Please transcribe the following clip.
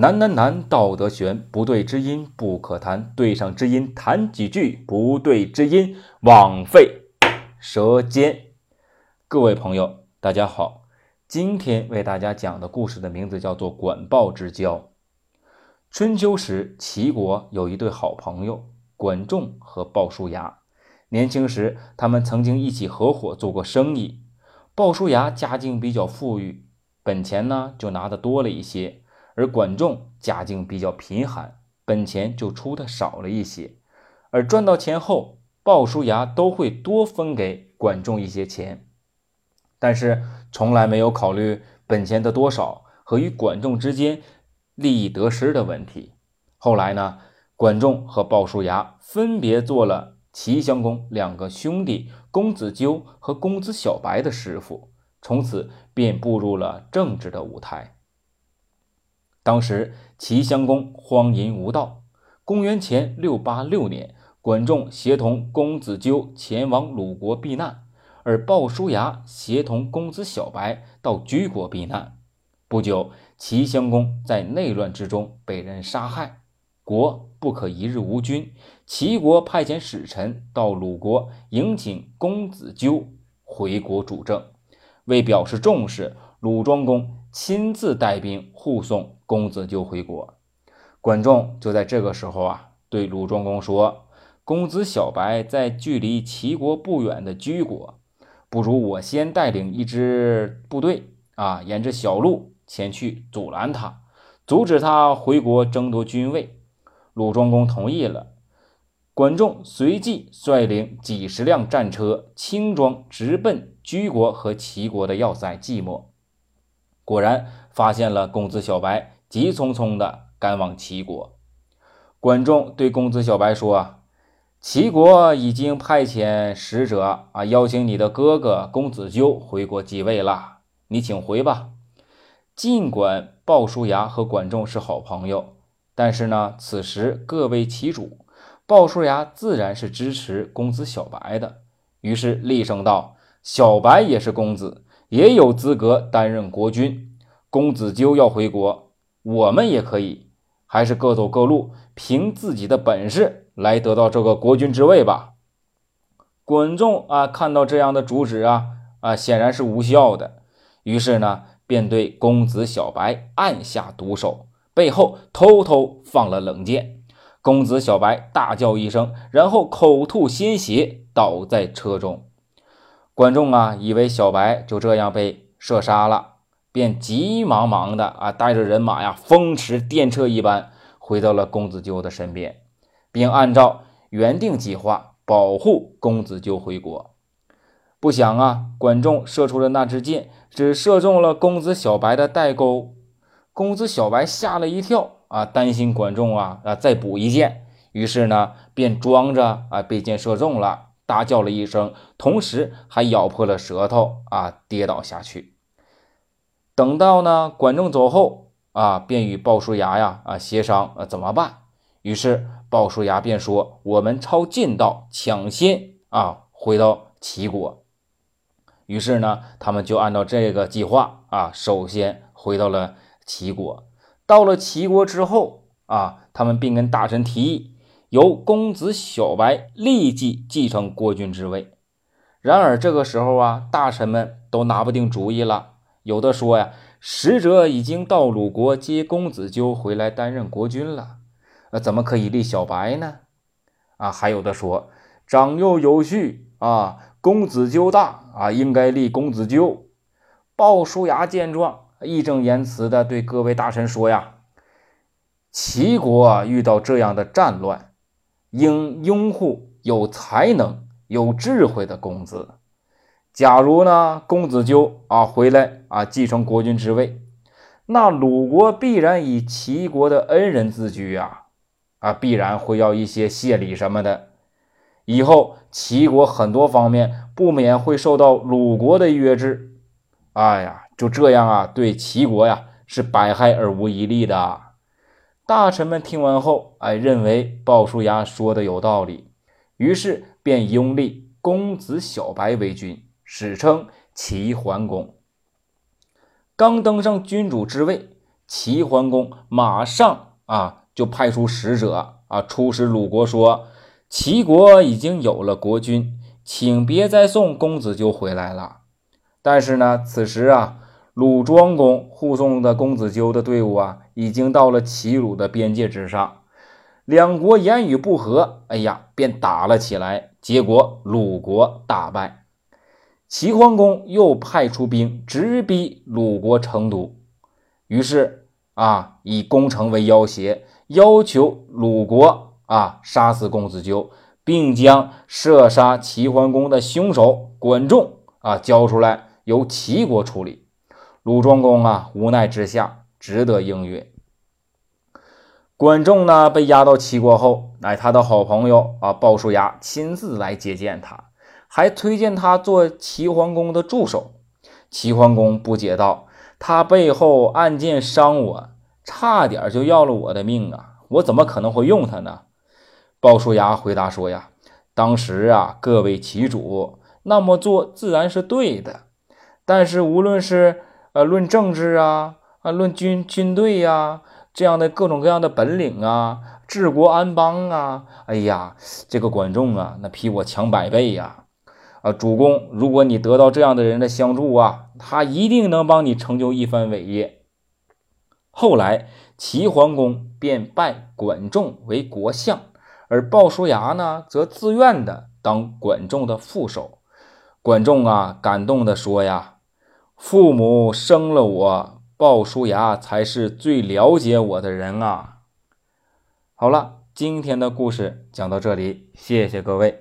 难难难，道德悬，不对之音不可谈，对上之音谈几句，不对之音枉费舌尖。各位朋友，大家好，今天为大家讲的故事的名字叫做《管鲍之交》。春秋时，齐国有一对好朋友，管仲和鲍叔牙。年轻时，他们曾经一起合伙做过生意。鲍叔牙家境比较富裕，本钱呢就拿的多了一些。而管仲家境比较贫寒，本钱就出的少了一些，而赚到钱后，鲍叔牙都会多分给管仲一些钱，但是从来没有考虑本钱的多少和与管仲之间利益得失的问题。后来呢，管仲和鲍叔牙分别做了齐襄公两个兄弟公子纠和公子小白的师傅，从此便步入了政治的舞台。当时齐襄公荒淫无道。公元前六八六年，管仲协同公子纠前往鲁国避难，而鲍叔牙协同公子小白到居国避难。不久，齐襄公在内乱之中被人杀害，国不可一日无君。齐国派遣使臣到鲁国迎请公子纠回国主政。为表示重视，鲁庄公亲自带兵护送。公子纠回国，管仲就在这个时候啊，对鲁庄公说：“公子小白在距离齐国不远的居国，不如我先带领一支部队啊，沿着小路前去阻拦他，阻止他回国争夺君位。”鲁庄公同意了。管仲随即率领几十辆战车，轻装直奔居国和齐国的要塞寂寞。果然发现了公子小白。急匆匆地赶往齐国，管仲对公子小白说：“啊，齐国已经派遣使者啊，邀请你的哥哥公子纠回国继位了，你请回吧。”尽管鲍叔牙和管仲是好朋友，但是呢，此时各为其主，鲍叔牙自然是支持公子小白的，于是厉声道：“小白也是公子，也有资格担任国君。公子纠要回国。”我们也可以，还是各走各路，凭自己的本事来得到这个国君之位吧。管仲啊，看到这样的主旨啊啊，显然是无效的，于是呢，便对公子小白按下毒手，背后偷偷放了冷箭。公子小白大叫一声，然后口吐鲜血，倒在车中。管仲啊，以为小白就这样被射杀了。便急忙忙的啊，带着人马呀，风驰电掣一般回到了公子纠的身边，并按照原定计划保护公子纠回国。不想啊，管仲射出的那支箭只射中了公子小白的带钩，公子小白吓了一跳啊，担心管仲啊啊再补一箭，于是呢，便装着啊被箭射中了，大叫了一声，同时还咬破了舌头啊，跌倒下去。等到呢，管仲走后啊，便与鲍叔牙呀啊协商啊怎么办。于是鲍叔牙便说：“我们抄近道，抢先啊回到齐国。”于是呢，他们就按照这个计划啊，首先回到了齐国。到了齐国之后啊，他们并跟大臣提议，由公子小白立即继承国君之位。然而这个时候啊，大臣们都拿不定主意了。有的说呀，使者已经到鲁国接公子纠回来担任国君了，呃，怎么可以立小白呢？啊，还有的说长幼有序啊，公子纠大啊，应该立公子纠。鲍叔牙见状，义正言辞地对各位大臣说呀：“齐国遇到这样的战乱，应拥护有才能、有智慧的公子。”假如呢，公子纠啊回来啊继承国君之位，那鲁国必然以齐国的恩人自居啊，啊必然会要一些谢礼什么的。以后齐国很多方面不免会受到鲁国的约制。哎呀，就这样啊，对齐国呀是百害而无一利的。大臣们听完后，哎，认为鲍叔牙说的有道理，于是便拥立公子小白为君。史称齐桓公。刚登上君主之位，齐桓公马上啊就派出使者啊出使鲁国，说齐国已经有了国君，请别再送公子纠回来了。但是呢，此时啊，鲁庄公护送的公子纠的队伍啊，已经到了齐鲁的边界之上，两国言语不和，哎呀，便打了起来，结果鲁国大败。齐桓公又派出兵直逼鲁国成都，于是啊，以攻城为要挟，要求鲁国啊杀死公子纠，并将射杀齐桓公的凶手管仲啊交出来，由齐国处理。鲁庄公啊无奈之下，只得应允。管仲呢被押到齐国后，乃他的好朋友啊鲍叔牙亲自来接见他。还推荐他做齐桓公的助手。齐桓公不解道：“他背后暗箭伤我，差点就要了我的命啊！我怎么可能会用他呢？”鲍叔牙回答说：“呀，当时啊，各为其主，那么做自然是对的。但是无论是呃论政治啊啊，论军军队呀，这样的各种各样的本领啊，治国安邦啊，哎呀，这个管仲啊，那比我强百倍呀！”啊，主公，如果你得到这样的人的相助啊，他一定能帮你成就一番伟业。后来，齐桓公便拜管仲为国相，而鲍叔牙呢，则自愿的当管仲的副手。管仲啊，感动的说呀：“父母生了我，鲍叔牙才是最了解我的人啊。”好了，今天的故事讲到这里，谢谢各位。